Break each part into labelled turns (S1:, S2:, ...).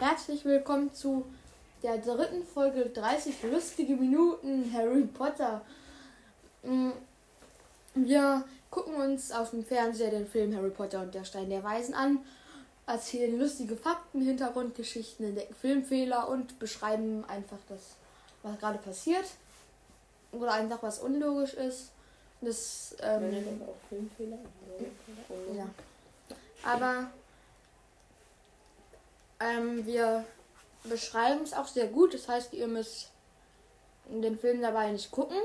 S1: Herzlich willkommen zu der dritten Folge 30 lustige Minuten Harry Potter. Mm, Wir gucken uns auf dem Fernseher den Film Harry Potter und der Stein der Weisen an, erzählen lustige Fakten, Hintergrundgeschichten, entdecken Filmfehler und beschreiben einfach das, was gerade passiert. Oder einfach was unlogisch ist. Das, ähm, ja. Aber ähm, wir beschreiben es auch sehr gut. Das heißt, ihr müsst den Film dabei nicht gucken.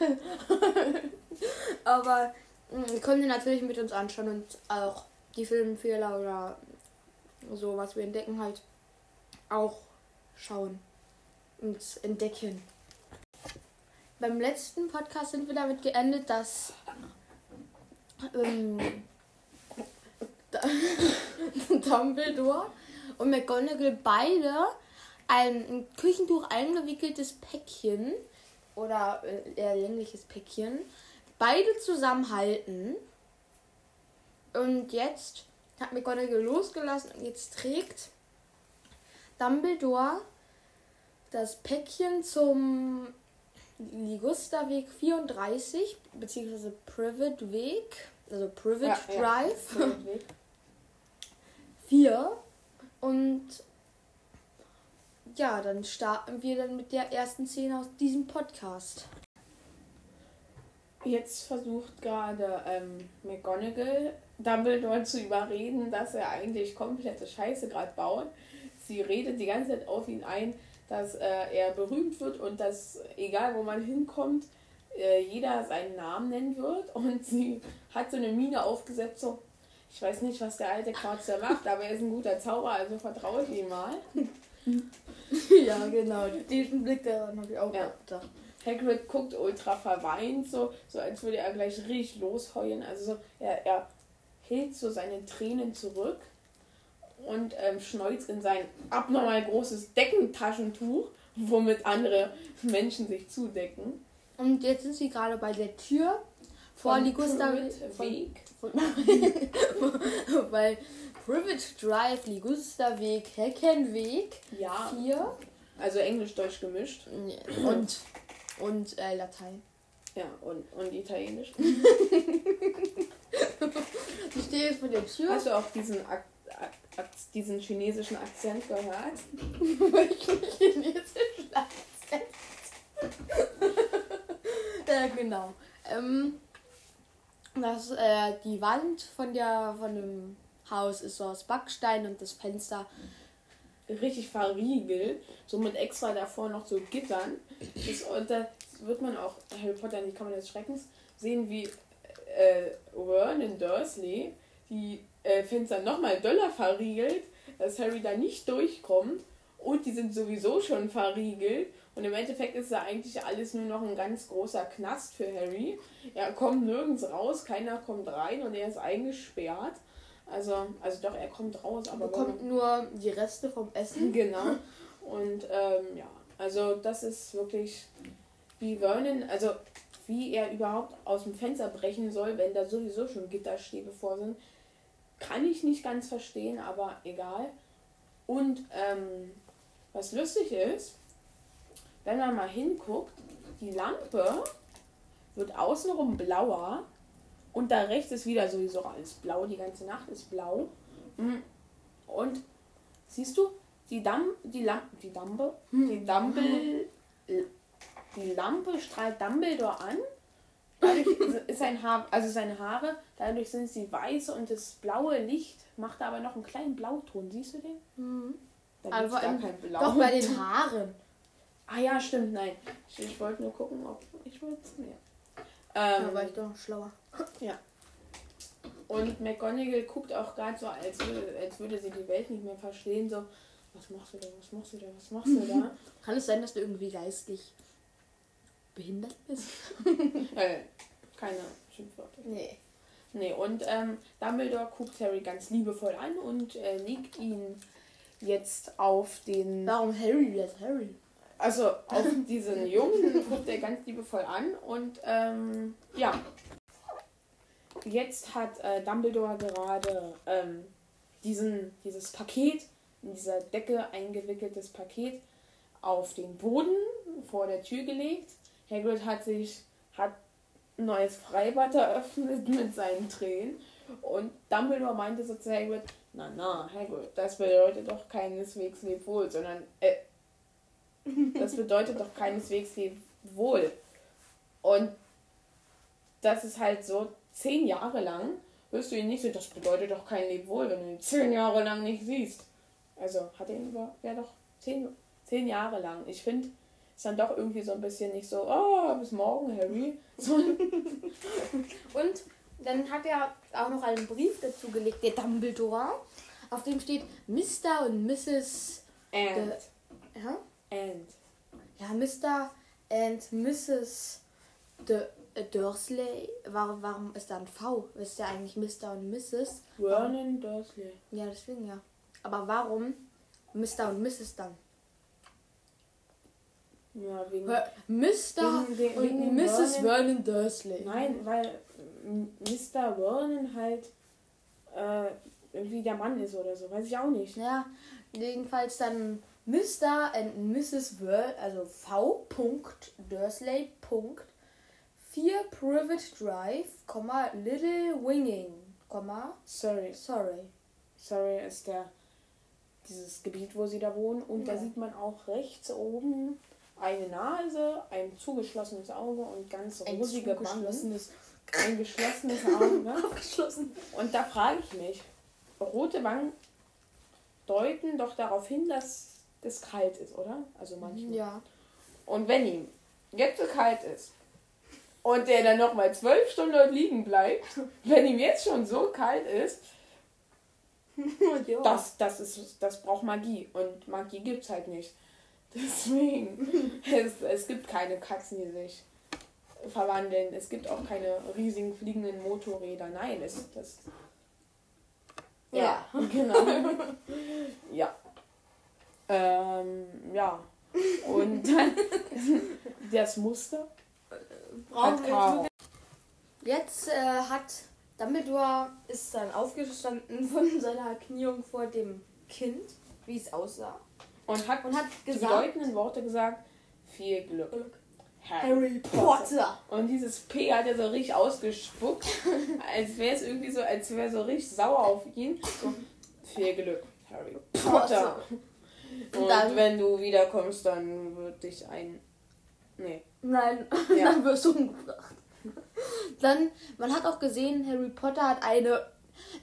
S1: Aber mh, ihr könnt ihn natürlich mit uns anschauen und auch die Filmfehler oder so, was wir entdecken, halt auch schauen und entdecken. Beim letzten Podcast sind wir damit geendet, dass ähm, Dumbledore und McGonagall beide ein in Küchentuch eingewickeltes Päckchen oder äh, eher längliches Päckchen beide zusammenhalten. Und jetzt hat McGonagall losgelassen und jetzt trägt Dumbledore das Päckchen zum Ligusterweg 34 beziehungsweise Privet Weg, also Privet
S2: Ja, ja.
S1: Drive
S2: Weg.
S1: 4 und ja, dann starten wir dann mit der ersten Szene aus diesem Podcast.
S2: Jetzt versucht gerade ähm, McGonagall Dumbledore zu überreden, dass er eigentlich komplette Scheiße gerade baut. Sie redet die ganze Zeit auf ihn ein, dass äh, er berühmt wird und dass egal wo man hinkommt, äh, jeder seinen Namen nennen wird. Und sie hat so eine Mine aufgesetzt, so ich weiß nicht, was der alte Quarz da macht, aber er ist ein guter Zauberer, also vertraue ich ihm mal.
S1: ja, genau. Diesen Blick daran habe ich auch
S2: Ja.
S1: gedacht.
S2: Hagrid guckt ultra verweint, so, so als würde er gleich richtig losheulen. Also so, er, er hält so seine Tränen zurück und ähm, schneuzt in sein abnormal großes Deckentaschentuch, womit andere Menschen sich zudecken.
S1: Und jetzt sind sie gerade bei der Tür vor
S2: Von
S1: Ligusta von,
S2: Weg.
S1: von, bei Privet Drive, Liguster Weg, Heckenweg
S2: Ja,
S1: 4
S2: also Englisch-Deutsch gemischt.
S1: und, und äh, Latein.
S2: Ja, und, und Italienisch.
S1: Ich stehe jetzt vor der Tür.
S2: Hast du auch diesen, Ak Ak diesen chinesischen Akzent gehört?
S1: chinesischen Akzent. Ja, genau. Ähm, das, äh, die Wand von, der, von dem Haus ist so aus Backstein und das Fenster.
S2: richtig verriegelt, so mit extra davor noch so Gittern. Das, und da wird man auch Harry Potter in die Kammer des Schreckens sehen, wie äh, Vernon Dursley die äh, Fenster nochmal doller verriegelt, dass Harry da nicht durchkommt. Und die sind sowieso schon verriegelt. Und im Endeffekt ist da eigentlich alles nur noch ein ganz großer Knast für Harry. Er kommt nirgends raus, keiner kommt rein und er ist eingesperrt. Also, also doch, er kommt raus, aber
S1: bekommt nur die Reste vom Essen.
S2: Genau. Und ähm, ja, also das ist wirklich wie Vernon, also wie er überhaupt aus dem Fenster brechen soll, wenn da sowieso schon Gitterstäbe vor sind, kann ich nicht ganz verstehen, aber egal. Und ähm, was lustig ist, wenn man mal hinguckt, die Lampe wird außenrum blauer und da rechts ist wieder sowieso alles blau, die ganze Nacht ist blau. Mm. Und siehst du, die Dam die Lampe, die Dampe, die Dumble, die Lampe strahlt Dumbledore an. Dadurch ist sein Haar, also seine Haare, dadurch sind sie weiß und das blaue Licht macht aber noch einen kleinen Blauton. Siehst du den?
S1: Mhm.
S2: Da gibt's gar kein Blau.
S1: Doch bei den Haaren.
S2: Ah ja, stimmt, nein. Ich, ich wollte nur gucken, ob ich wollte es mehr.
S1: Da
S2: Ähm,
S1: war ich doch schlauer.
S2: Und McGonagall guckt auch gerade so, als würde, als würde sie die Welt nicht mehr verstehen. So, was machst du da, was machst du da, was machst du da?
S1: Kann es sein, dass du irgendwie geistig behindert bist?
S2: äh, keine Schimpfwörter.
S1: Nee.
S2: Nee, und ähm, Dumbledore guckt Harry ganz liebevoll an und äh, legt ihn jetzt auf den.
S1: Warum Harry lässt Harry?
S2: Also auf diesen Jungen guckt er ganz liebevoll an und ähm, ja. jetzt hat äh, Dumbledore gerade ähm, diesen, dieses Paket, in dieser Decke eingewickeltes Paket, auf den Boden vor der Tür gelegt. Hagrid hat sich, hat ein neues Freibad eröffnet mit seinen Tränen. Und Dumbledore meinte so zu Hagrid, na na, Hagrid, das bedeutet doch keineswegs leb wohl, sondern, äh, das bedeutet doch keineswegs leb wohl. Und das ist halt so, zehn Jahre lang wirst du ihn nicht so, das bedeutet doch kein Lebwohl, wenn du ihn zehn Jahre lang nicht siehst. Also hat er ihn über, ja doch, zehn, zehn Jahre lang. Ich finde, ist dann doch irgendwie so ein bisschen nicht so, oh, bis morgen, Harry. So.
S1: Und dann hat er auch noch einen Brief dazu gelegt, der Dumbledore, auf dem steht Mr. und Mrs.
S2: And.
S1: Ja?
S2: And.
S1: ja, Mr. and Mrs. De, äh, Dursley. Warum, warum ist da ein V? Ist ja eigentlich Mr. und Mrs.
S2: Vernon Dursley.
S1: Ja, deswegen ja. Aber warum Mr. und Mrs. dann?
S2: Ja, wegen.
S1: Mr.
S2: Wegen- wegen-
S1: und
S2: wegen
S1: Mrs.
S2: Vernon.
S1: Vernon Dursley.
S2: Nein, weil Mr. Vernon halt äh, irgendwie der Mann ist oder so. Weiß ich auch nicht.
S1: Ja, jedenfalls dann Mr. and Mrs. Ver, also V. Dursley. 4 Private Drive, Little Winging,
S2: Sorry.
S1: sorry.
S2: Surrey ist der dieses Gebiet, wo sie da wohnen. Und da
S1: Ja.
S2: sieht man auch rechts oben eine Nase, ein zugeschlossenes Auge und ganz
S1: Ein
S2: rosige Wangen.
S1: zugeschlossenes,
S2: Ein geschlossenes Auge.
S1: aufgeschlossen.
S2: Und da frage ich mich, rote Wangen deuten doch darauf hin, dass es kalt ist, oder? Also manchmal.
S1: Ja.
S2: Und wenn ihm jetzt so kalt ist und der dann nochmal zwölf Stunden dort liegen bleibt, wenn ihm jetzt schon so kalt ist,
S1: ja.
S2: das, das, ist, das braucht Magie. Und Magie gibt es halt nicht. Deswegen, es, es gibt keine Katzen, die sich verwandeln. Es gibt auch keine riesigen fliegenden Motorräder. Nein, es, das.
S1: Ja.
S2: genau. ja. Ähm, ja. Und dann das Muster. Hat Karo.
S1: Jetzt äh, hat Dumbledore ist dann aufgestanden von seiner Kniung vor dem Kind, wie es aussah,
S2: Und hat,
S1: und hat
S2: die
S1: gesagt,
S2: bedeutenden Worte gesagt, viel Glück.
S1: Harry Potter.
S2: Und dieses P hat er so richtig ausgespuckt, als wäre es irgendwie so, als wäre so richtig sauer auf ihn. So, viel Glück, Harry Potter. Und
S1: dann-
S2: wenn du wiederkommst, dann wird dich ein. Nee.
S1: Nein,
S2: Ja.
S1: dann wirst du umgebracht. Dann, man hat auch gesehen, Harry Potter hat eine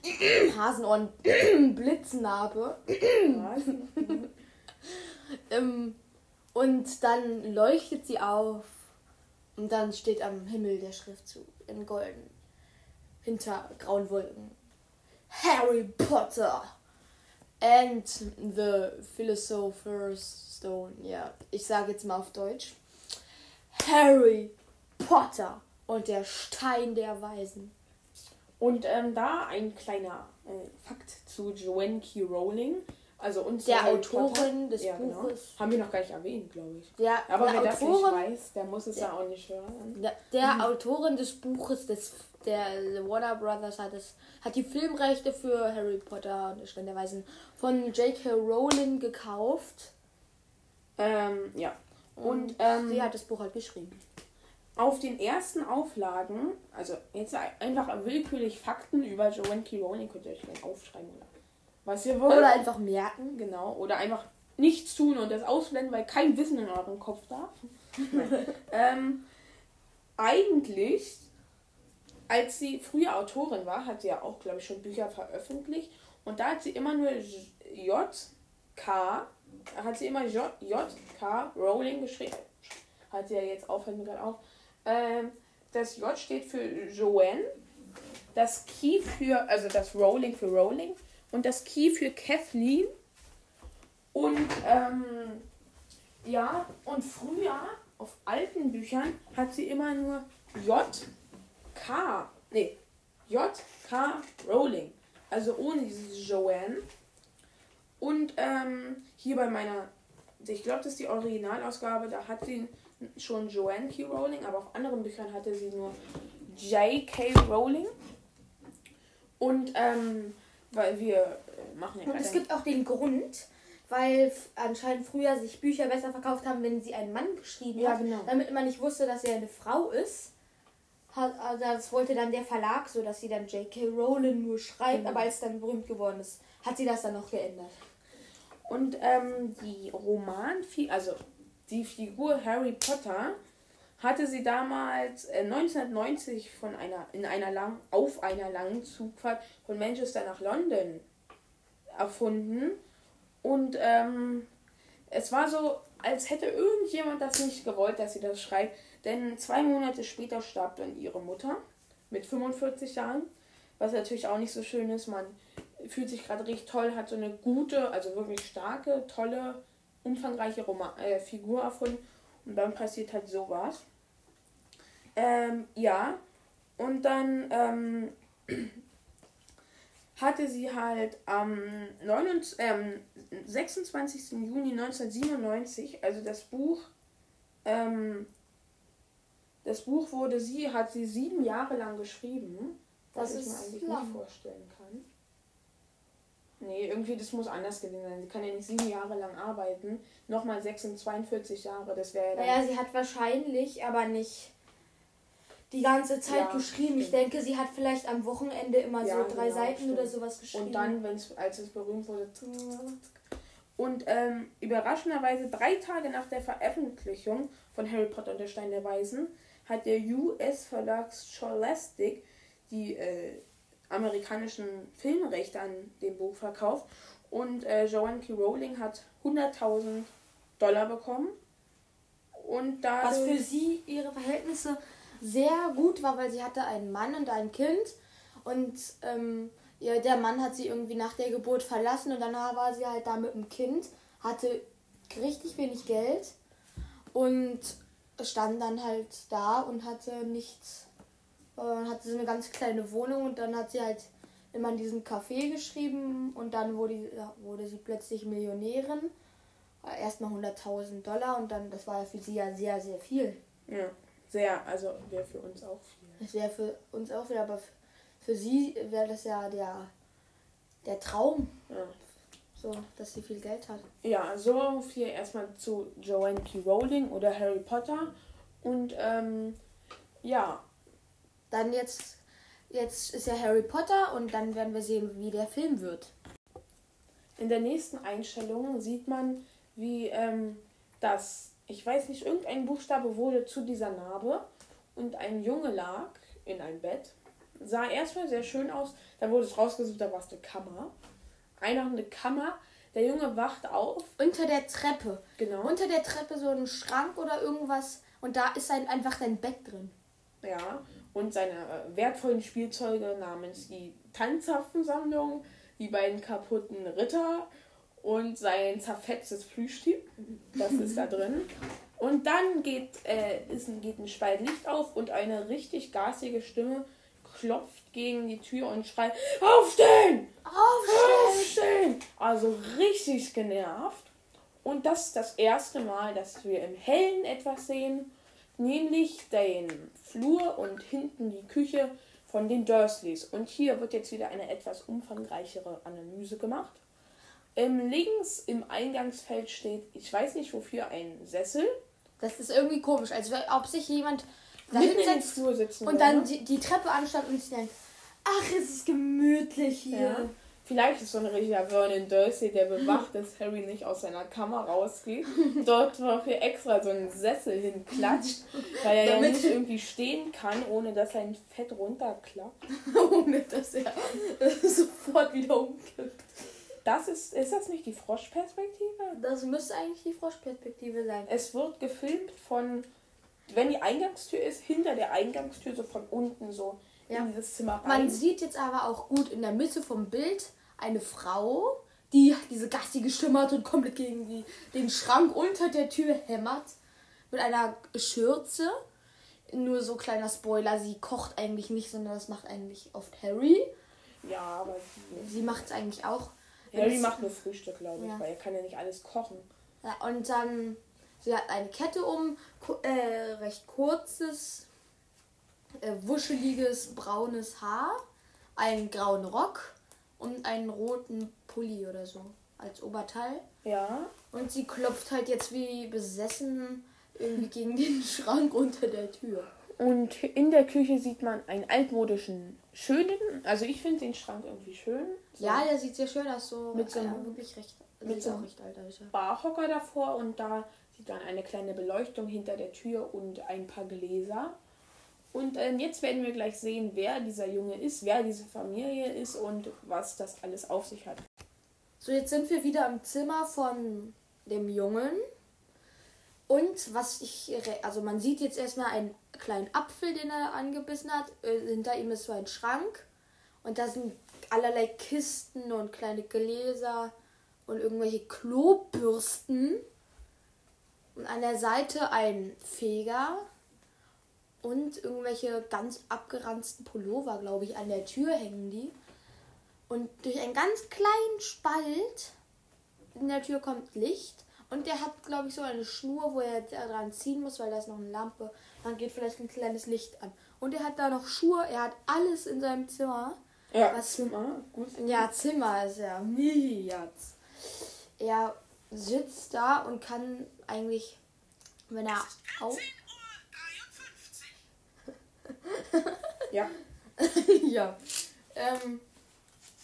S1: Hasenohren Blitznarbe. Ähm, und dann leuchtet sie auf. Und dann steht am Himmel der Schriftzug in golden. Hinter grauen Wolken. Harry Potter and the Philosopher's Stone. Ja, ich sage jetzt mal auf Deutsch. Harry Potter und der Stein der Weisen.
S2: Und ähm, da ein kleiner äh, Fakt zu Joanne K. Rowling. Also uns
S1: Der
S2: Harry Potter.
S1: Autorin des
S2: ja, genau.
S1: Buches.
S2: Haben wir noch gar nicht erwähnt, glaube ich.
S1: Der,
S2: Aber
S1: der
S2: wer das nicht
S1: Autorin,
S2: weiß, der muss es ja, auch nicht hören.
S1: Der, der Autorin des Buches, des, der Warner Brothers hat, es, hat die Filmrechte für Harry Potter und der Stein der Weisen von J.K. Rowling gekauft.
S2: Ähm, ja. Und
S1: Und
S2: ähm,
S1: sie hat das Buch halt geschrieben.
S2: auf den ersten Auflagen, also jetzt einfach willkürlich Fakten über Joanne K. Rowling, könnt ihr euch aufschreiben oder was ihr wollt.
S1: Oder einfach merken.
S2: Genau. Oder einfach nichts tun und das ausblenden, weil kein Wissen in eurem Kopf darf. Ähm, eigentlich, als sie früher Autorin war, hat sie ja auch, glaube ich, schon Bücher veröffentlicht. Und da hat sie immer nur J, K, hat sie immer J, J, K, Rowling geschrieben. Hat sie ja jetzt auf, fällt mir gerade auf. Ähm, das J steht für Joanne, das Key für, also das Rowling für Rowling und das Key für Kathleen. Und ähm, ja, und früher auf alten Büchern hat sie immer nur J, K, nee, J, K, Rowling. Also ohne dieses Joanne. Und ähm, hier bei meiner, ich glaube, das ist die Originalausgabe, da hat sie schon Joanne K. Rowling, aber auf anderen Büchern hatte sie nur J.K. Rowling. Und ähm, weil wir äh, machen ja
S1: Und es gibt auch den Grund, weil anscheinend früher sich Bücher besser verkauft haben, wenn sie einen Mann geschrieben
S2: Ja,
S1: hat,
S2: genau.
S1: damit man nicht wusste, dass er eine Frau ist. Hat, also das wollte dann der Verlag so, dass sie dann J.K. Rowling nur schreibt,
S2: Genau.
S1: aber als es dann berühmt geworden ist, hat sie das dann noch geändert.
S2: Und ähm, die Roman, also die Figur Harry Potter, hatte sie damals äh, 1990 von einer, in einer lang, auf einer langen Zugfahrt von Manchester nach London erfunden. Und ähm, es war so, als hätte irgendjemand das nicht gewollt, dass sie das schreibt. Denn zwei Monate später starb dann ihre Mutter mit 45 Jahren. Was natürlich auch nicht so schön ist. Man fühlt sich gerade richtig toll, hat so eine gute, also wirklich starke, tolle, umfangreiche Roma äh, Figur erfunden. Und dann passiert halt sowas. Ähm, ja. Und dann ähm, hatte sie halt am 29, ähm, 26. Juni 1997, also das Buch, ähm, das Buch wurde sie, hat sie sieben Jahre lang geschrieben, was
S1: Das
S2: ich mir eigentlich
S1: lang.
S2: nicht vorstellen kann. Nee, irgendwie, das muss anders gewesen sein. Sie kann ja nicht sieben Jahre lang arbeiten. Nochmal 46, 42 Jahre, das wäre ja.
S1: Naja, sie hat wahrscheinlich, aber nicht die ganze Zeit
S2: Ja,
S1: geschrieben. Ich
S2: stimmt.
S1: denke, sie hat vielleicht am Wochenende immer
S2: Ja,
S1: so drei
S2: genau,
S1: Seiten
S2: stimmt.
S1: oder sowas geschrieben.
S2: Und dann, wenn's, als es berühmt wurde. Und ähm, überraschenderweise drei Tage nach der Veröffentlichung von Harry Potter und der Stein der Weisen hat der US-Verlag Scholastic die äh, amerikanischen Filmrechte an dem Buch verkauft. Und äh, Joanne K. Rowling hat 100.000 Dollar bekommen. Und da
S1: Was für sie ihre Verhältnisse sehr gut war, weil sie hatte einen Mann und ein Kind und ähm, ja, der Mann hat sie irgendwie nach der Geburt verlassen und danach war sie halt da mit dem Kind, hatte richtig wenig Geld und stand dann halt da und hatte nichts, äh, hatte so eine ganz kleine Wohnung und dann hat sie halt immer in diesem Café geschrieben und dann wurde, wurde sie plötzlich Millionärin. Erstmal 100.000 Dollar und dann, das war für sie ja sehr, sehr viel.
S2: Ja, sehr, also wäre für uns auch viel.
S1: Das wäre für uns auch wieder, aber für sie wäre das ja der, der Traum,
S2: Ja.
S1: so, dass sie viel Geld hat.
S2: Ja, so viel erstmal zu Joanne K. Rowling oder Harry Potter. Und ähm, ja,
S1: Dann jetzt, jetzt ist ja Harry Potter und dann werden wir sehen, wie der Film wird.
S2: in der nächsten Einstellung sieht man, wie ähm, das, ich weiß nicht, irgendein Buchstabe wurde zu dieser Narbe und ein Junge lag in einem Bett. Sah erstmal sehr schön aus. Dann wurde es rausgesucht, da war es eine Kammer. Einfach eine Kammer. Der Junge wacht auf.
S1: Unter der Treppe.
S2: Genau.
S1: Unter der Treppe so ein Schrank oder irgendwas und da ist ein, einfach dein Bett drin.
S2: Ja, und seine äh, wertvollen Spielzeuge namens die Tanzhafensammlung, die beiden kaputten Ritter und sein zerfetztes Plüschtier. Das ist da drin. Und dann geht, äh, ist, ein- geht ein Spalt Licht auf und eine richtig garstige Stimme klopft gegen die Tür und schreit: Aufstehen! Aufstehen! Also richtig genervt. Und das ist das erste Mal, dass wir im Hellen etwas sehen, nämlich den Flur und hinten die Küche von den Dursleys. Und hier wird jetzt wieder eine etwas umfangreichere Analyse gemacht. Ähm, links im Eingangsfeld steht, ich weiß nicht wofür, ein Sessel.
S1: Das ist irgendwie komisch, als wär- ob sich jemand da hinsetzt und dann
S2: würde.
S1: die, die Treppe anstatt und sich denkt, ach, es ist gemütlich hier.
S2: Ja. Vielleicht ist so ein richtiger Vernon Dursley, der bewacht, dass Harry nicht aus seiner Kammer rausgeht. Dort dafür extra so einen Sessel hinklatscht, weil er ja
S1: Damit-
S2: nicht irgendwie stehen kann, ohne dass sein Fett runterklappt.
S1: Ohne dass er sofort wieder umkippt.
S2: Das ist, ist das nicht die Froschperspektive?
S1: Das müsste eigentlich die Froschperspektive sein.
S2: Es wird gefilmt von, wenn die Eingangstür ist, hinter der Eingangstür, so von unten so
S1: Ja.
S2: in dieses Zimmer rein.
S1: Man sieht jetzt aber auch gut in der Mitte vom Bild eine Frau, die diese gassige Stimme hat und komplett gegen die, den Schrank unter der Tür hämmert. Mit einer Schürze. Nur so kleiner Spoiler, sie kocht eigentlich nicht, sondern das macht eigentlich oft Harry.
S2: ja, aber
S1: Sie macht es eigentlich auch.
S2: Harry macht nur Frühstück, glaube ich,
S1: Ja.
S2: weil er kann ja nicht alles kochen.
S1: Ja, und dann, sie hat eine Kette um, äh, recht kurzes, äh, wuscheliges, braunes Haar. einen grauen Rock und einen roten Pulli oder so als Oberteil.
S2: Ja.
S1: Und sie klopft halt jetzt wie besessen irgendwie gegen den Schrank unter der Tür.
S2: Und in der Küche sieht man einen altmodischen, schönen, also ich finde den Schrank irgendwie schön. So
S1: Ja, der sieht sehr schön aus, so
S2: Mit so
S1: ja,
S2: einem-
S1: wirklich recht,
S2: mit so einem-
S1: recht alt. Ja.
S2: Barhocker davor und da sieht man eine kleine Beleuchtung hinter der Tür und ein paar Gläser. Und ähm, jetzt werden wir gleich sehen, wer dieser Junge ist, wer diese Familie ist und was das alles auf sich hat.
S1: So, jetzt sind wir wieder im Zimmer von dem Jungen. Und was ich, also man sieht jetzt erstmal einen kleinen Apfel, den er angebissen hat. Äh, hinter ihm ist so ein Schrank. Und da sind allerlei Kisten und kleine Gläser und irgendwelche Klobürsten. Und an der Seite ein Feger und irgendwelche ganz abgeranzten Pullover, glaube ich, an der Tür hängen die. Und durch einen ganz kleinen Spalt in der Tür kommt Licht. Und der hat, glaube ich, so eine Schnur, wo er dran ziehen muss, weil da ist noch eine Lampe. Dann geht vielleicht ein kleines Licht an. Und er hat da noch Schuhe. Er hat alles in seinem Zimmer.
S2: Ja,
S1: Was-
S2: Zimmer, gut.
S1: Ja, Zimmer ist ja. Er sitzt da und kann eigentlich, wenn er auf.
S2: Ja.
S1: ja. Ähm,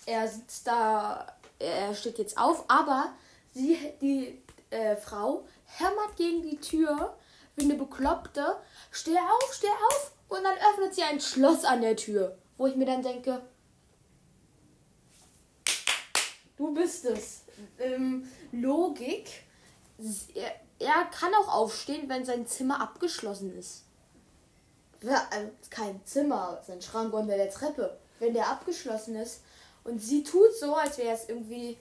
S1: er sitzt da, er steht jetzt auf, aber sie, die äh, Frau hämmert gegen die Tür wie eine Bekloppte. Steh auf, steh auf! Und dann öffnet sie ein Schloss an der Tür, wo ich mir dann denke, du bist es. Ähm, Logik. Er, kann auch aufstehen, wenn sein Zimmer abgeschlossen ist. Also kein Zimmer, sein Schrank unter der Treppe. Wenn der abgeschlossen ist und sie tut so, als wäre es irgendwie,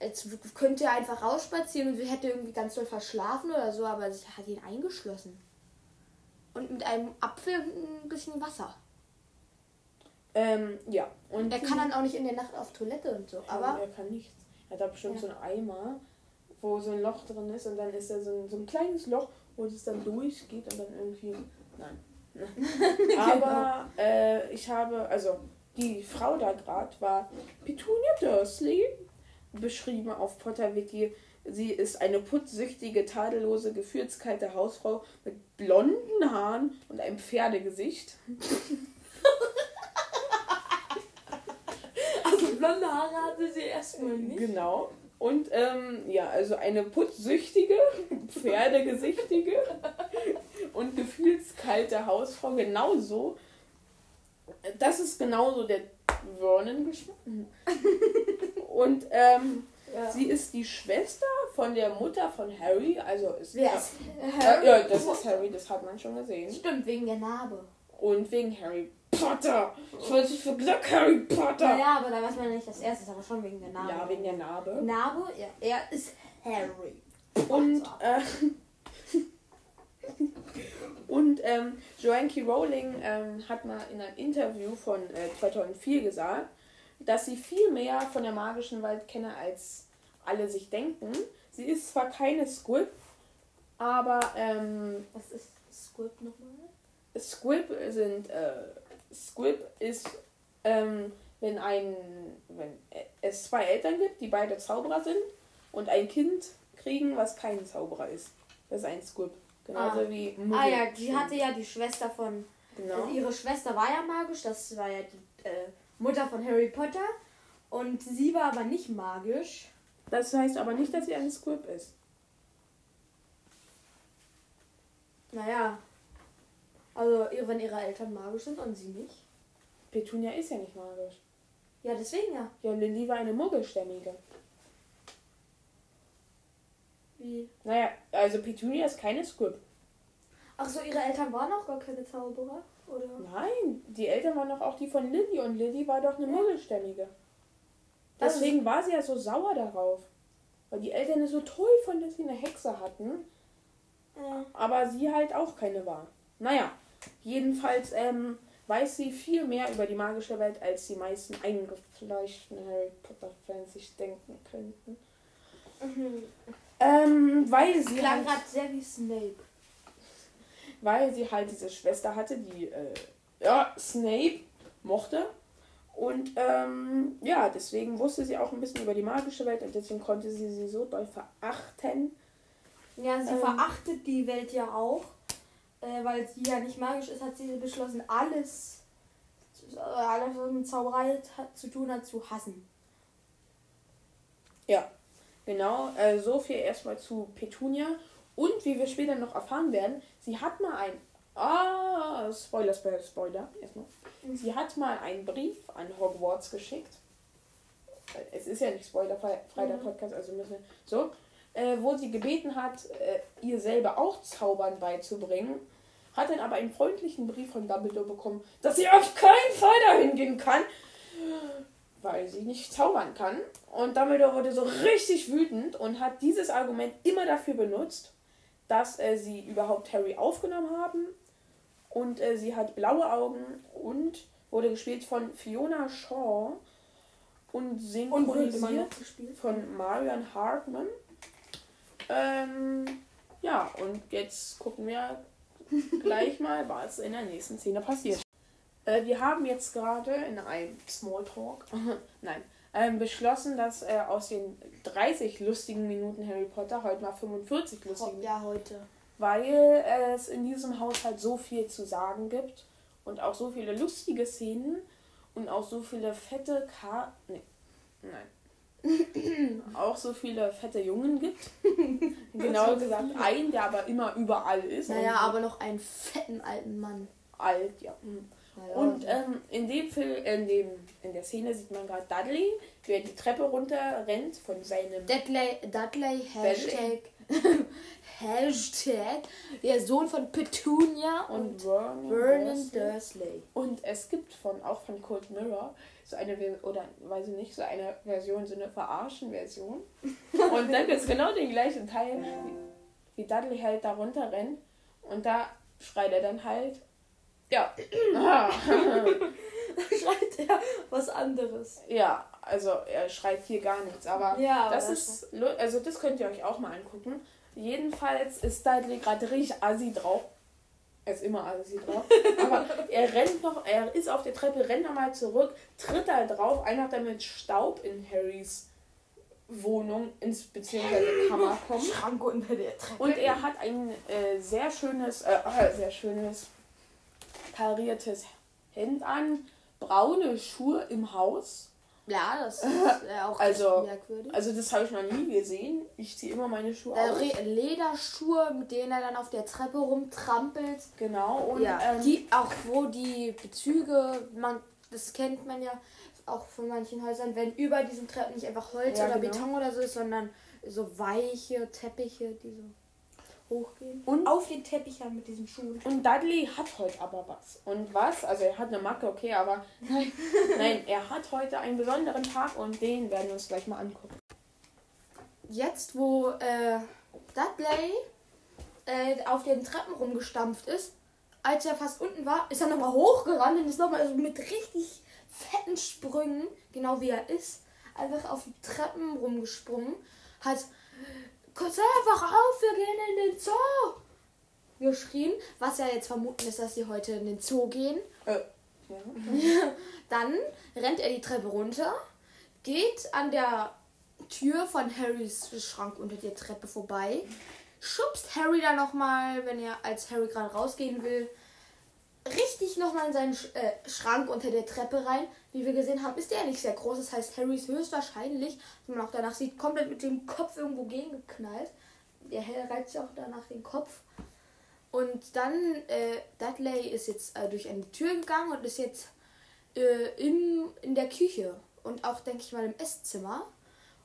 S1: w- könnte er einfach rausspazieren und sie hätte irgendwie ganz doll verschlafen oder so, aber sie hat ihn eingeschlossen. Und mit einem Apfel und ein bisschen Wasser.
S2: Ähm, ja. Und
S1: Er kann dann auch nicht in der Nacht auf Toilette und so,
S2: aber
S1: aber
S2: er kann nichts. Er hat da bestimmt
S1: Ja.
S2: so einen Eimer, wo so ein Loch drin ist und dann ist da so ein, so ein kleines Loch, wo es dann durchgeht und dann irgendwie. Nein. Aber äh, ich habe, also die Frau da gerade war Petunia Dursley, beschrieben auf Potterwiki. Sie ist eine putzsüchtige, tadellose, gefühlskalte Hausfrau mit blonden Haaren und einem Pferdegesicht.
S1: also blonde Haare hatte sie erstmal
S2: Genau. Und ähm, ja, also eine putzsüchtige, pferdegesichtige und gefühlskalte Hausfrau. Genauso. Das ist genauso der Vernon-Geschmack. Und ähm,
S1: Ja.
S2: sie ist die Schwester von der Mutter von Harry. Also ist
S1: Wer ist
S2: Äh, ja, das ist Harry, das hat man schon gesehen.
S1: Stimmt, wegen der Narbe.
S2: Und wegen Harry Potter. Ich wollte nicht gesagt Harry Potter.
S1: Naja, aber da weiß man nicht das erste, aber schon wegen der Narbe.
S2: Ja, wegen der Narbe.
S1: Narbe, ja. Er ist Harry.
S2: Und, äh, und ähm, Joanne K. Rowling ähm, hat mal in einem Interview von äh, 2004 gesagt, dass sie viel mehr von der magischen Welt kenne, als alle sich denken. Sie ist zwar keine Squib, aber ähm,
S1: Was ist Squib nochmal?
S2: Squib sind äh, Squib ist ähm, wenn ein wenn es zwei Eltern gibt, die beide Zauberer sind und ein Kind kriegen, was kein Zauberer ist. Das ist ein Squib. Genauso
S1: Ah.
S2: wie
S1: Ah ja,
S2: Muggel.
S1: die hatte ja die Schwester von.
S2: genau.
S1: Also ihre Schwester war ja magisch, das war ja die äh, Mutter von Harry Potter. Und sie war aber nicht magisch.
S2: Das heißt aber nicht, dass sie ein Squib ist.
S1: Naja. Also wenn ihre Eltern magisch sind und sie nicht.
S2: Petunia ist ja nicht magisch.
S1: Ja, deswegen ja.
S2: Ja, Lilly war eine Muggelstämmige.
S1: Wie?
S2: Naja, also Petunia ist keine Squib.
S1: Ach so, ihre Eltern waren auch gar keine Zauberer? Oder?
S2: Nein, die Eltern waren doch auch die von Lilly und Lilly war doch eine
S1: Ja.
S2: Muggelstämmige.
S1: Also-
S2: Deswegen war sie ja so sauer darauf. Weil die Eltern es so toll fanden, dass sie eine Hexe hatten,
S1: Ja.
S2: aber sie halt auch keine war. Naja, jedenfalls ähm, weiß sie viel mehr über die magische Welt, als die meisten eingefleischten Harry Potter-Fans sich denken könnten.
S1: Mhm.
S2: Ähm, weil sie
S1: Klang
S2: halt,
S1: gerade sehr wie Snape.
S2: Weil sie halt diese Schwester hatte, die äh, ja, Snape mochte. Und ähm, ja, deswegen wusste sie auch ein bisschen über die magische Welt und deswegen konnte sie sie so doll verachten.
S1: Ja, sie
S2: Ähm.
S1: verachtet die Welt ja auch. Äh, weil sie ja nicht magisch ist, hat sie beschlossen, alles, äh, alles was mit Zauberei zu tun hat, zu hassen.
S2: Ja, genau. Äh, so viel erstmal zu Petunia. Und wie wir später noch erfahren werden, sie hat mal ein. Ah, Spoiler, Spoiler, Spoiler. Erstmal. Sie hat mal einen Brief an Hogwarts geschickt. Es ist ja nicht spoilerfrei frei der
S1: Mhm.
S2: Podcast, also müssen wir. So. Äh, wo sie gebeten hat, äh, ihr selber auch Zaubern beizubringen. Hat dann aber einen freundlichen Brief von Dumbledore bekommen, dass sie auf keinen Fall dahin gehen kann, weil sie nicht zaubern kann. Und Dumbledore wurde so richtig wütend und hat dieses Argument immer dafür benutzt, dass äh, sie überhaupt Harry aufgenommen haben. Und äh, sie hat blaue Augen und wurde gespielt von Fiona Shaw und synchronisiert
S1: gespielt.
S2: von Marion Hartman. Ähm, ja, und jetzt gucken wir gleich mal, was in der nächsten Szene passiert. Äh, wir haben jetzt gerade in einem Smalltalk, nein, ähm, beschlossen, dass äh, aus den 30 lustigen Minuten Harry Potter heute mal 45 lustige Minuten,
S1: Ja, heute.
S2: weil es in diesem Haushalt so viel zu sagen gibt und auch so viele lustige Szenen und auch so viele fette K. Nee, nein. auch so viele fette Jungen gibt. Genauer gesagt, einen, der aber immer überall ist.
S1: Naja, aber noch einen fetten alten Mann.
S2: alt, ja. hm. Und ähm, in dem Film, in dem, in der Szene sieht man gerade Dudley, wie er die Treppe runter rennt von seinem
S1: Dudley, Dudley, Hashtag, Hashtag, der Sohn von Petunia und,
S2: und Vernon,
S1: Vernon
S2: Dursley.
S1: Dursley.
S2: Und es gibt von auch von Cold Mirror so eine oder weiß ich nicht, so eine Version, so eine verarschen Version. Und dann ist genau den gleichen Teil, wie, wie Dudley halt da runter rennt und da schreit er dann halt ja.
S1: Schreit er was anderes.
S2: ja, also er schreit hier gar nichts, aber
S1: Ja, aber
S2: das ist also das könnt ihr euch auch mal angucken. Jedenfalls ist Dudley gerade richtig assi drauf. Er ist immer assi drauf. Aber er rennt noch, er ist auf der Treppe, rennt nochmal zurück, tritt da drauf, einer damit Staub in Harrys Wohnung ins beziehungsweise Kammer kommt.
S1: Schrank unter der Treppe.
S2: Und er hat ein äh, sehr schönes, äh, sehr schönes kariertes Hemd an, braune Schuhe im Haus.
S1: Ja, das ist äh, auch
S2: Also-
S1: merkwürdig.
S2: Also das habe ich noch nie gesehen. Ich ziehe immer meine Schuhe
S1: Äh,
S2: aus.
S1: Lederschuhe, mit denen er dann auf der Treppe rumtrampelt.
S2: Genau. Und
S1: ja,
S2: ähm,
S1: die auch wo die Bezüge, man, das kennt man ja auch von manchen Häusern, wenn über diesen Treppen nicht einfach Holz
S2: Ja,
S1: oder
S2: genau.
S1: Beton oder so ist, sondern so weiche Teppiche, die so hochgehen.
S2: Und-
S1: auf den Teppich haben mit diesen Schuhen.
S2: Und Dudley hat heute aber was. Und was? Also er hat eine Macke, okay, aber nein, nein, er hat heute einen besonderen Tag und den werden wir uns gleich mal angucken.
S1: Jetzt, wo äh, Dudley äh, auf den Treppen rumgestampft ist, als er fast unten war, ist er nochmal hochgerannt und ist nochmal so mit richtig fetten Sprüngen, genau wie er ist, einfach auf die Treppen rumgesprungen, hat kurz einfach auf, wir gehen in den Zoo geschrien, was ja jetzt vermuten ist, dass sie heute in den Zoo gehen.
S2: Äh, ja.
S1: Dann rennt er die Treppe runter, geht an der Tür von Harrys Schrank unter der Treppe vorbei, schubst Harry dann nochmal, wenn er als Harry gerade rausgehen will, nochmal in seinen Sch äh, Schrank unter der Treppe rein. Wie wir gesehen haben, ist der nicht sehr groß. Das heißt, Harry ist höchstwahrscheinlich, wie man auch danach sieht, komplett mit dem Kopf irgendwo gegengeknallt. Der Herr reizt ja auch danach den Kopf. Und dann, äh, Dudley ist jetzt äh, durch eine Tür gegangen und ist jetzt äh, im, in der Küche und auch, denke ich mal, im Esszimmer.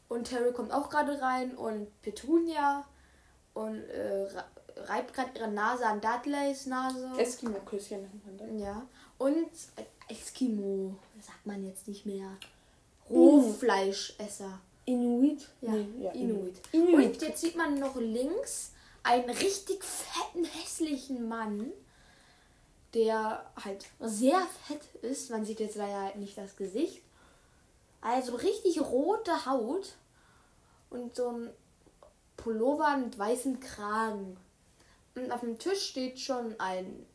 S1: Und Harry kommt auch gerade rein und Petunia und äh, reibt gerade ihre Nase an Dudleys Nase.
S2: Eskimo-Küsschen nennt man das.
S1: ja. Und Eskimo, sagt man jetzt nicht mehr. Rohfleischesser.
S2: Inuit?
S1: Ja,
S2: Nee,
S1: Inuit.
S2: Inuit.
S1: Und jetzt sieht man noch links einen richtig fetten, hässlichen Mann, der halt sehr fett ist. Man sieht jetzt leider halt nicht das Gesicht. Also richtig rote Haut und so ein Pullover mit weißem Kragen. Und auf dem Tisch steht schon ein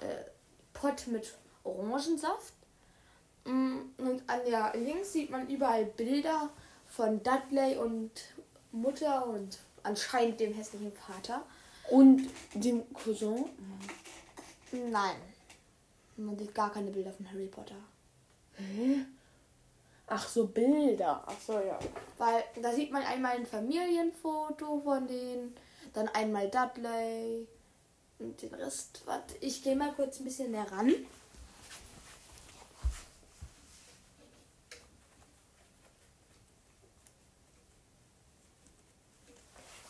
S1: äh, Pott mit Orangensaft Mm, und an der links sieht man überall Bilder von Dudley und Mutter und anscheinend dem hässlichen Vater.
S2: Und dem Cousin?
S1: Nein. Man sieht gar keine Bilder von Harry Potter.
S2: Hä? Ach so, Bilder. Ach so, ja.
S1: Weil da sieht man einmal ein Familienfoto von denen, dann einmal Dudley und den Rest. Warte, ich gehe mal kurz ein bisschen näher ran.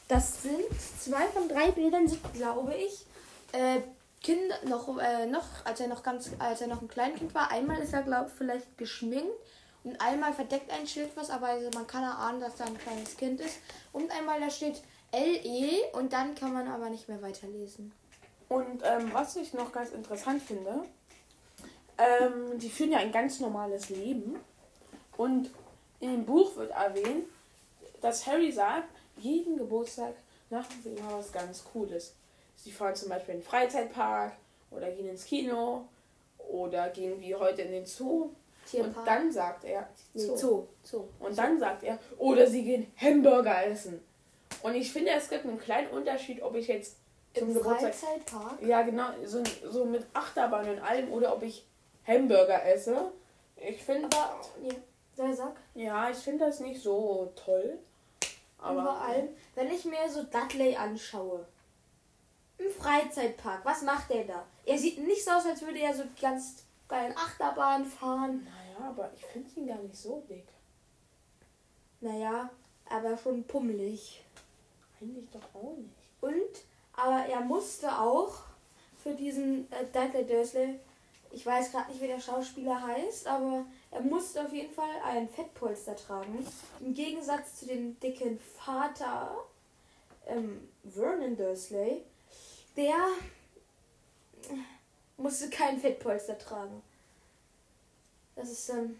S1: Das sind zwei von drei Bildern, glaube ich, äh, Kinder noch, äh, noch, als er noch ganz, als er noch ein Kleinkind war. Einmal ist er, glaube ich, vielleicht geschminkt und einmal verdeckt ein Schild was, aber also man kann erahnen, dass da ein kleines Kind ist. Und einmal da steht LE und dann kann man aber nicht mehr weiterlesen.
S2: Und ähm, was ich noch ganz interessant finde, ähm, die führen ja ein ganz normales Leben. Und in dem Buch wird erwähnt, dass Harry sagt, jeden Geburtstag machen sie immer was ganz Cooles. Sie fahren zum Beispiel in den Freizeitpark oder gehen ins Kino oder gehen wie heute in den Zoo.
S1: Tierpark.
S2: Und dann sagt er,
S1: Nee, Zoo. Zoo.
S2: Und dann sagt er, oder sie gehen Hamburger essen. Und ich finde, es gibt einen kleinen Unterschied, ob ich jetzt zum
S1: Im
S2: Geburtstag.
S1: Freizeitpark.
S2: Ja, genau, so, so mit Achterbahn und allem, oder ob ich Hamburger esse. Ich finde,
S1: ja, sag.
S2: ja, ich finde das nicht so toll. Aber
S1: vor allem, wenn ich mir so Dudley anschaue. Im Freizeitpark, was macht der da? Er sieht nicht so aus, als würde er so ganz geilen Achterbahn fahren.
S2: naja, aber ich finde ihn gar nicht so dick.
S1: Naja, aber schon pummelig.
S2: Eigentlich doch auch nicht.
S1: Und, aber er musste auch für diesen äh, Dudley Dursley, ich weiß gerade nicht, wie der Schauspieler heißt, aber er musste auf jeden Fall ein Fettpolster tragen. Im Gegensatz zu dem dicken Vater ähm, Vernon Dursley, der musste kein Fettpolster tragen. Das ist dann,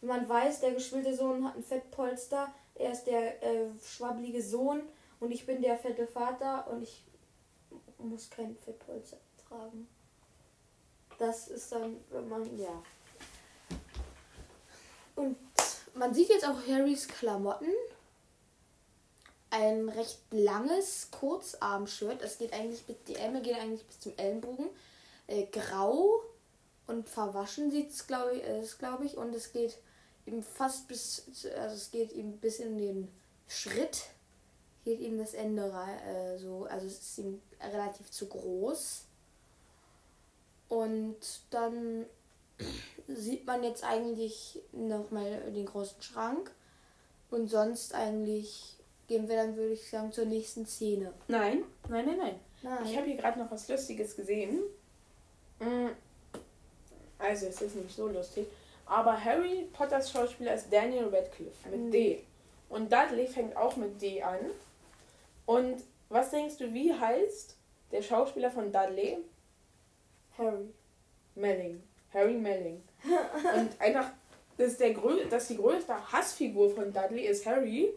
S1: wenn man weiß, der geschwillte Sohn hat ein Fettpolster, er ist der äh, schwabbelige Sohn und ich bin der fette Vater und ich muss kein Fettpolster tragen. Das ist dann, wenn man, ja. Und man sieht jetzt auch Harrys Klamotten. Ein recht langes Kurzarmshirt. Es geht eigentlich bis, die Ärmel gehen eigentlich bis zum Ellenbogen. Äh, grau und verwaschen sieht es, glaube ich, ist, glaube ich. Und es geht ihm fast bis, also es geht ihm bis in den Schritt. Geht ihm das Ende rein, äh, so, also es ist ihm relativ zu groß. Und dann sieht man jetzt eigentlich nochmal den großen Schrank. Und sonst eigentlich gehen wir dann, würde ich sagen, zur nächsten Szene.
S2: Nein, nein, nein, nein.
S1: Nein.
S2: Ich habe hier gerade noch was Lustiges gesehen. Mm, Also, es ist nicht so lustig. Aber Harry Potters Schauspieler ist Daniel Radcliffe mit
S1: Mhm.
S2: D. Und Dudley fängt auch mit D an. Und was denkst du, wie heißt der Schauspieler von Dudley?
S1: Harry.
S2: Melling. Harry Melling. Und einfach, das ist, der grö das die größte Hassfigur von Dudley ist Harry.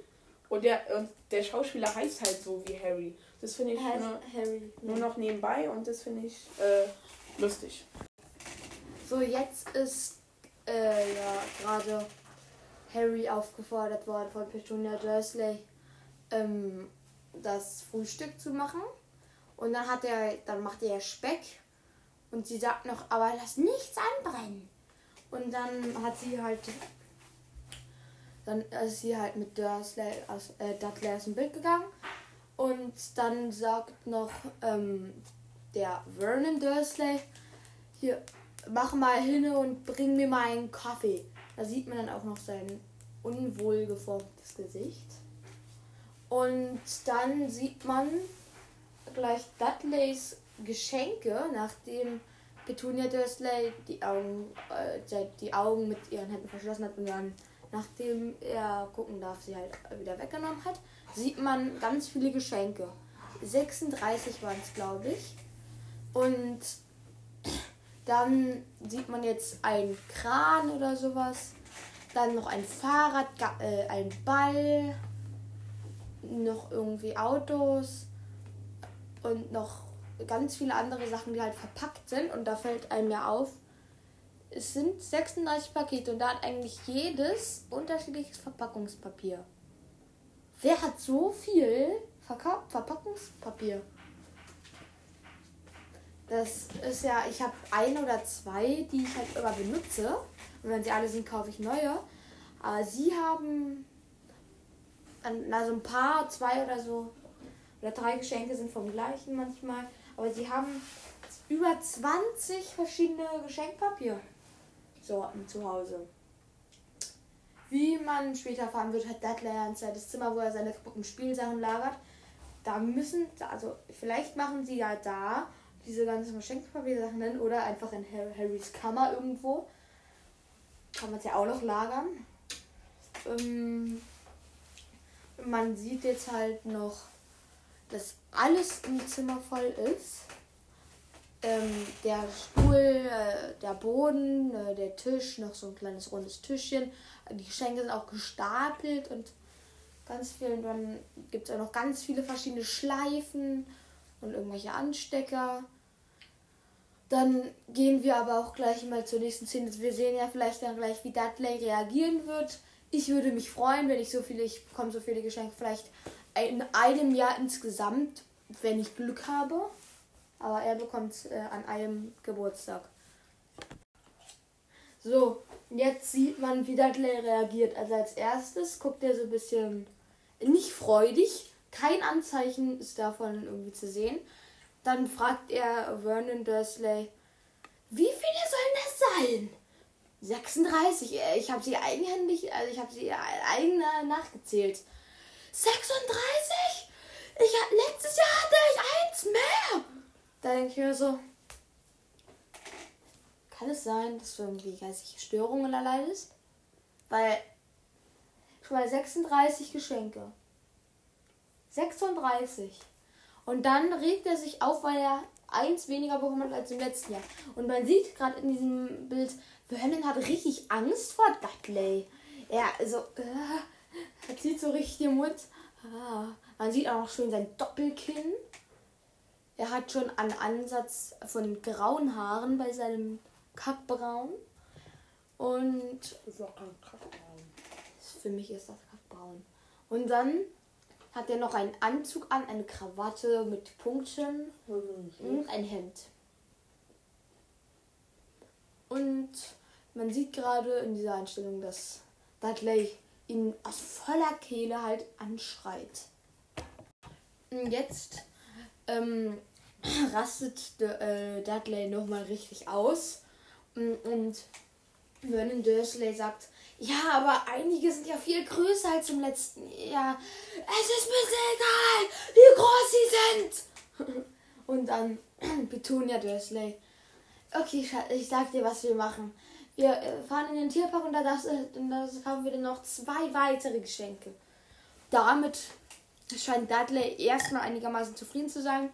S2: Und der, und der Schauspieler heißt halt so wie Harry. Das finde ich nur,
S1: Harry.
S2: nur noch nebenbei und das finde ich äh, lustig.
S1: So, jetzt ist äh, ja gerade Harry aufgefordert worden von Petunia Dursley, ähm, das Frühstück zu machen. Und dann hat er, dann macht er Speck und sie sagt noch, aber lass nichts anbrennen. Und dann hat sie halt, dann ist sie halt mit Dursley aus, äh, Dudley aus dem Bild gegangen. Und dann sagt noch ähm, der Vernon Dursley, hier, mach mal hin und bring mir mal einen Kaffee. Da sieht man dann auch noch sein unwohlgeformtes Gesicht. Und dann sieht man gleich Dudleys Geschenke, nachdem Petunia Dursley die Augen, äh, die- Augen mit ihren Händen verschlossen hat und dann, nachdem er gucken darf, sie halt wieder weggenommen hat, sieht man ganz viele Geschenke. 36 waren es, glaube ich. Und dann sieht man jetzt einen Kran oder sowas. Dann noch ein Fahrrad, äh, ein Ball, noch irgendwie Autos und noch ganz viele andere Sachen, die halt verpackt sind. Und da fällt einem ja auf, es sind 36 Pakete und da hat eigentlich jedes unterschiedliches Verpackungspapier. Wer hat so viel Verka Verpackungspapier? Das ist ja, ich habe ein oder zwei, die ich halt immer benutze. Und wenn sie alle sind, kaufe ich neue. Aber sie haben also ein paar, zwei oder so, oder drei Geschenke sind vom gleichen manchmal. Aber sie haben über 20 verschiedene Geschenkpapiersorten zu Hause. Wie man später erfahren wird, hat Dudley ein zweites Zimmer, wo er seine kaputten Spielsachen lagert. Da müssen, also vielleicht machen sie ja da diese ganzen Geschenkpapier-Sachen hin oder einfach in Harrys Kammer irgendwo. Kann man es ja auch noch lagern. Ähm, man sieht jetzt halt noch, dass alles im Zimmer voll ist. Ähm, der Stuhl, äh, der Boden, äh, der Tisch, noch so ein kleines rundes Tischchen. Die Geschenke sind auch gestapelt und ganz viel. Und dann gibt es auch noch ganz viele verschiedene Schleifen und irgendwelche Anstecker. Dann gehen wir aber auch gleich mal zur nächsten Szene. Wir sehen ja vielleicht dann gleich, wie Dudley reagieren wird. Ich würde mich freuen, wenn ich so viele, ich bekomme so viele Geschenke, vielleicht in einem Jahr insgesamt, wenn ich Glück habe. Aber er bekommt äh, an einem Geburtstag. So, jetzt sieht man, wie Dudley reagiert. Also als erstes guckt er so ein bisschen nicht freudig. Kein Anzeichen ist davon irgendwie zu sehen. Dann fragt er Vernon Dursley, wie viele sollen das sein? 36. Äh, ich habe sie eigenhändig, also ich habe sie eigen nachgezählt. 36? Ich, letztes Jahr hatte ich eins mehr. Da denke ich mir so, kann es sein, dass du irgendwie geistige Störungen erleidest? Weil schon mal 36 Geschenke. 36. Und dann regt er sich auf, weil er eins weniger bekommen hat als im letzten Jahr. Und man sieht gerade in diesem Bild, Vernon hat richtig Angst vor Dudley. Er, also, äh, er zieht so richtig den Mund. Ah, man sieht auch noch schön sein Doppelkinn. Er hat schon einen Ansatz von grauen Haaren bei seinem Kackbraun. Und. Auch kein Kackbraun. Für mich ist das Kackbraun. Und dann hat er noch einen Anzug an, eine Krawatte mit Punkten und ein Hemd. Und man sieht gerade in dieser Einstellung, dass Dudley ihn aus voller Kehle halt anschreit. Und jetzt ähm, rastet äh, Dudley nochmal richtig aus. Und, und Vernon Dursley sagt, ja, aber einige sind ja viel größer als im letzten Jahr. Es ist mir sehr egal, wie groß sie sind. Und dann Petunia Dursley. Okay, ich sag dir, was wir machen. Wir äh, fahren in den Tierpark und da, kaufen wir dann noch zwei weitere Geschenke. Damit scheint Dudley erstmal einigermaßen zufrieden zu sein.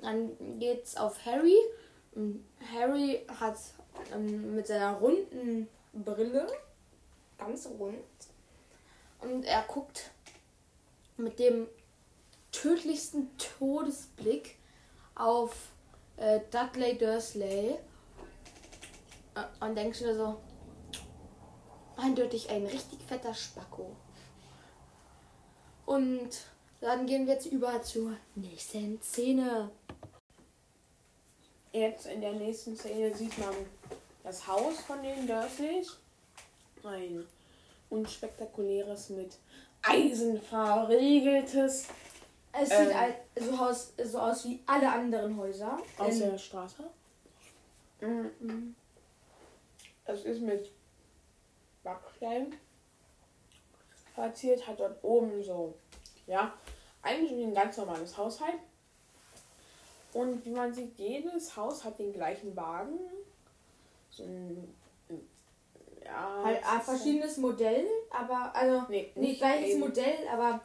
S1: Dann geht's auf Harry. Harry hat ähm, mit seiner runden Brille ganz rund. Und er guckt mit dem tödlichsten Todesblick auf äh, Dudley Dursley und denkt mir so, eindeutig ein richtig fetter Spacko. Und dann gehen wir jetzt über zur nächsten Szene.
S2: Jetzt in der nächsten Szene sieht man das Haus von den Dursleys ein unspektakuläres mit Eisen verriegeltes.
S1: Es sieht ähm, so, aus, so aus wie alle anderen Häuser.
S2: Aus der Straße. Mhm. Es ist mit Backstein verziert, hat dort oben so, ja, eigentlich wie ein ganz normales Haushalt. Und wie man sieht, jedes Haus hat den gleichen Wagen. So ein
S1: ja, halt ein verschiedenes Modell, aber also nee, nicht gleiches eben. Modell, aber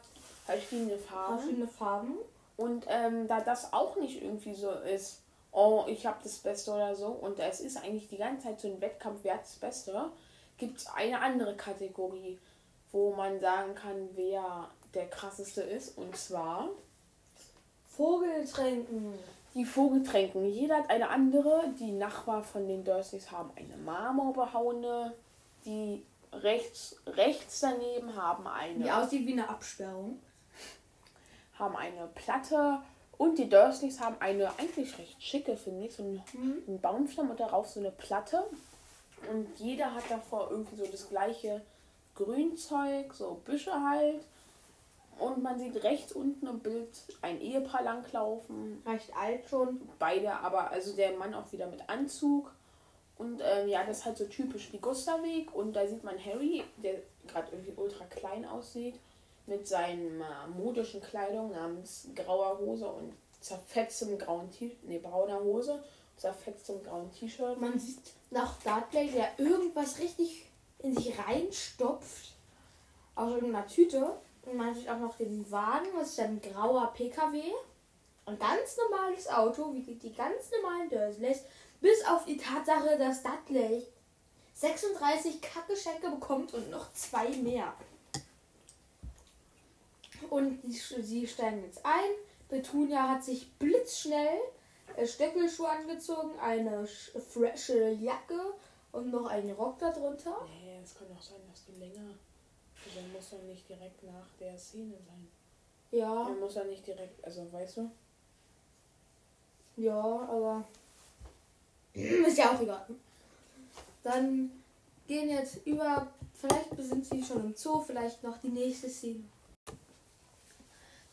S2: verschiedene Farben.
S1: Verschiedene Farben.
S2: Und ähm, da das auch nicht irgendwie so ist, oh, ich habe das Beste oder so, und es ist eigentlich die ganze Zeit so ein Wettkampf, wer hat das Beste, gibt es eine andere Kategorie, wo man sagen kann, wer der krasseste ist, und zwar
S1: Vogeltränken.
S2: die Vogeltränken. Jeder hat eine andere. Die Nachbar von den Dursleys haben eine marmorbehauene. Die rechts, rechts daneben haben eine.
S1: Die aussieht wie eine Absperrung.
S2: Haben eine Platte. Und die Dursleys haben eine eigentlich recht schicke, finde ich, so einen,
S1: Mhm.
S2: einen Baumstamm und darauf so eine Platte. Und jeder hat davor irgendwie so das gleiche Grünzeug, so Büsche halt. Und man sieht rechts unten im Bild ein Ehepaar langlaufen.
S1: Recht alt schon.
S2: Beide, aber also der Mann auch wieder mit Anzug. Und ähm, ja, das ist halt so typisch wie Gustavweg. Und da sieht man Harry, der gerade irgendwie ultra klein aussieht, mit seinen äh, modischen Kleidung namens grauer Hose und zerfetztem grauen T-Shirt, nee, brauner Hose, zerfetztem grauen T-Shirt.
S1: Man sieht nach Dudley, der irgendwas richtig in sich reinstopft. Aus irgendeiner Tüte. Und man sieht auch noch den Wagen, das ist ein grauer PKW. Ein ganz normales Auto, wie die ganz normalen Dursleys. Bis auf die Tatsache, dass Dudley 36 Kackgeschenke bekommt und noch zwei mehr. Und die, sie steigen jetzt ein. Petunia hat sich blitzschnell äh, Stöckelschuhe angezogen, eine sch- frische Jacke und noch einen Rock darunter.
S2: Nee, es kann auch sein, dass du länger. Der muss doch nicht direkt nach der Szene sein.
S1: Ja,
S2: Er muss ja nicht direkt, also weißt du?
S1: ja, aber ist ja auch egal. Dann gehen jetzt über, vielleicht sind sie schon im Zoo, vielleicht noch die nächste Szene.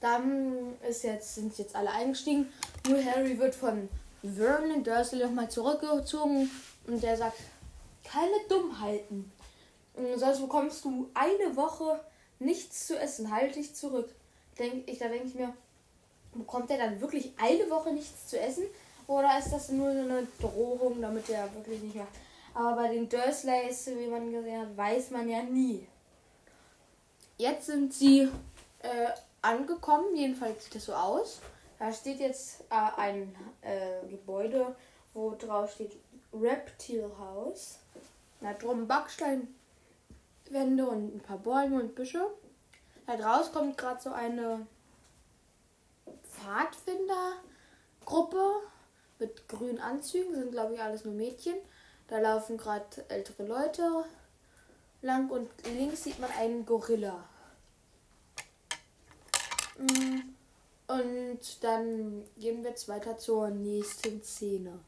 S1: Dann ist jetzt, sind jetzt alle eingestiegen. Nur Harry wird von Vernon Dursley nochmal zurückgezogen und der sagt, keine Dummheiten. Sonst bekommst du eine Woche nichts zu essen. Halt dich zurück. Denk ich, da denke ich mir, bekommt er dann wirklich eine Woche nichts zu essen? Oder ist das nur so eine Drohung, damit er wirklich nicht mehr. Aber bei den Dursleys, wie man gesehen hat, weiß man ja nie. Jetzt sind sie äh, angekommen, jedenfalls sieht das so aus. Da steht jetzt äh, ein äh, Gebäude, wo drauf steht Reptile House. Da drum Backsteinwände und ein paar Bäume und Büsche. Da draus kommt gerade so eine Pfadfindergruppe mit grünen Anzügen, sind glaube ich alles nur Mädchen. Da laufen gerade ältere Leute lang und links sieht man einen Gorilla. Mm, Und dann gehen wir jetzt weiter zur nächsten Szene.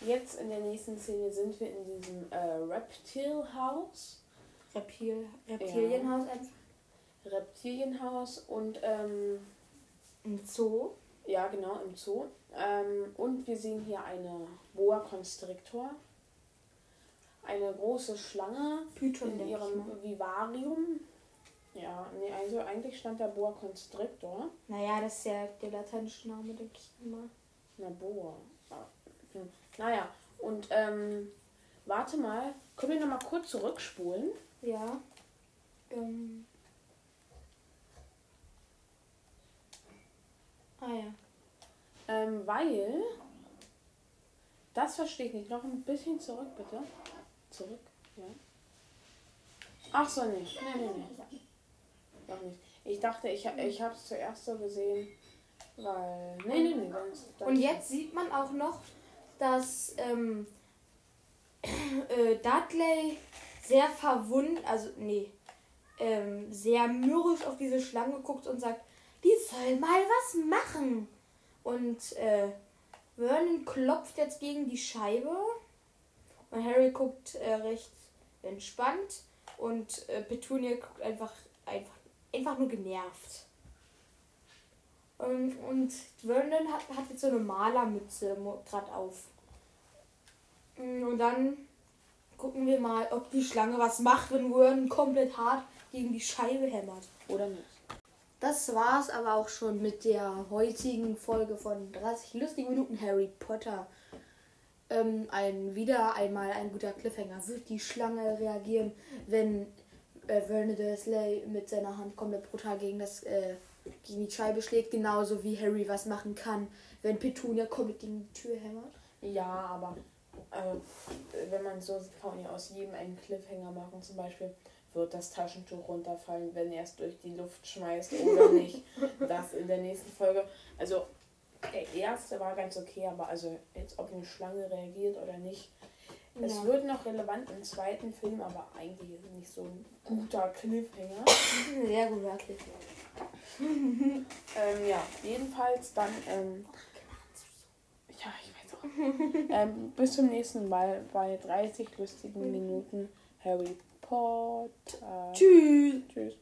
S2: Jetzt in der nächsten Szene sind wir in diesem äh, Reptile House.
S1: Reptil Reptilienhaus ein
S2: Reptilienhaus und ähm,
S1: ein Zoo.
S2: ja genau im Zoo. Ähm, und wir sehen hier eine Boa Constrictor. Eine große Schlange
S1: Python,
S2: in ihrem. Vivarium. Ja, nee, also eigentlich stand da Boa Constrictor.
S1: Naja, das ist ja der lateinische Name, denke ich mal.
S2: Na, Boa. Ah, Hm. Naja, und ähm, warte mal, können wir nochmal kurz zurückspulen?
S1: Ja. Ähm. Ah ja.
S2: Ähm, weil. Das verstehe ich nicht. Noch ein bisschen zurück, bitte. Zurück, ja. Ach so, nicht. Nee, nee, nee. Doch nicht. Ich dachte, ich, ha- ich habe es zuerst so gesehen, weil. Nee, nee, nee. Ist- dann
S1: Und jetzt sieht man auch noch, dass ähm, äh, Dudley sehr verwundert, also nee, ähm, sehr mürrisch auf diese Schlange guckt und sagt, die soll mal was machen. Und äh, Vernon klopft jetzt gegen die Scheibe und Harry guckt äh, recht entspannt und äh, Petunia guckt einfach, einfach, einfach nur genervt. Ähm, und Vernon hat, hat jetzt so eine Malermütze gerade auf. Mm, Und dann gucken wir mal, ob die Schlange was macht, wenn Vernon komplett hart gegen die Scheibe hämmert.
S2: Oder nicht?
S1: Das war's aber auch schon mit der heutigen Folge von 30 lustigen Minuten Harry Potter. Ähm, ein, wieder einmal ein guter Cliffhanger. Wird die Schlange reagieren, wenn äh, Vernon Dursley mit seiner Hand komplett brutal gegen, das, äh, gegen die Scheibe schlägt? Genauso wie Harry was machen kann, wenn Petunia komplett gegen die Tür hämmert.
S2: Ja, aber äh, wenn man so sieht, kann man ja aus jedem einen Cliffhanger machen. Zum Beispiel wird das Taschentuch runterfallen, wenn er es durch die Luft schmeißt oder nicht. Das in der nächsten Folge. Also der erste war ganz okay, aber also jetzt ob eine Schlange reagiert oder nicht. Es
S1: Ja.
S2: wird noch relevant im zweiten Film, aber eigentlich ist es nicht so ein guter Cliffhanger.
S1: Sehr gut, wirklich.
S2: ähm, ja, jedenfalls dann, ähm, ja, ich weiß auch. ähm, bis zum nächsten Mal bei 30 lustigen Minuten Harry Potter.
S1: Tschüss.
S2: Tschüss.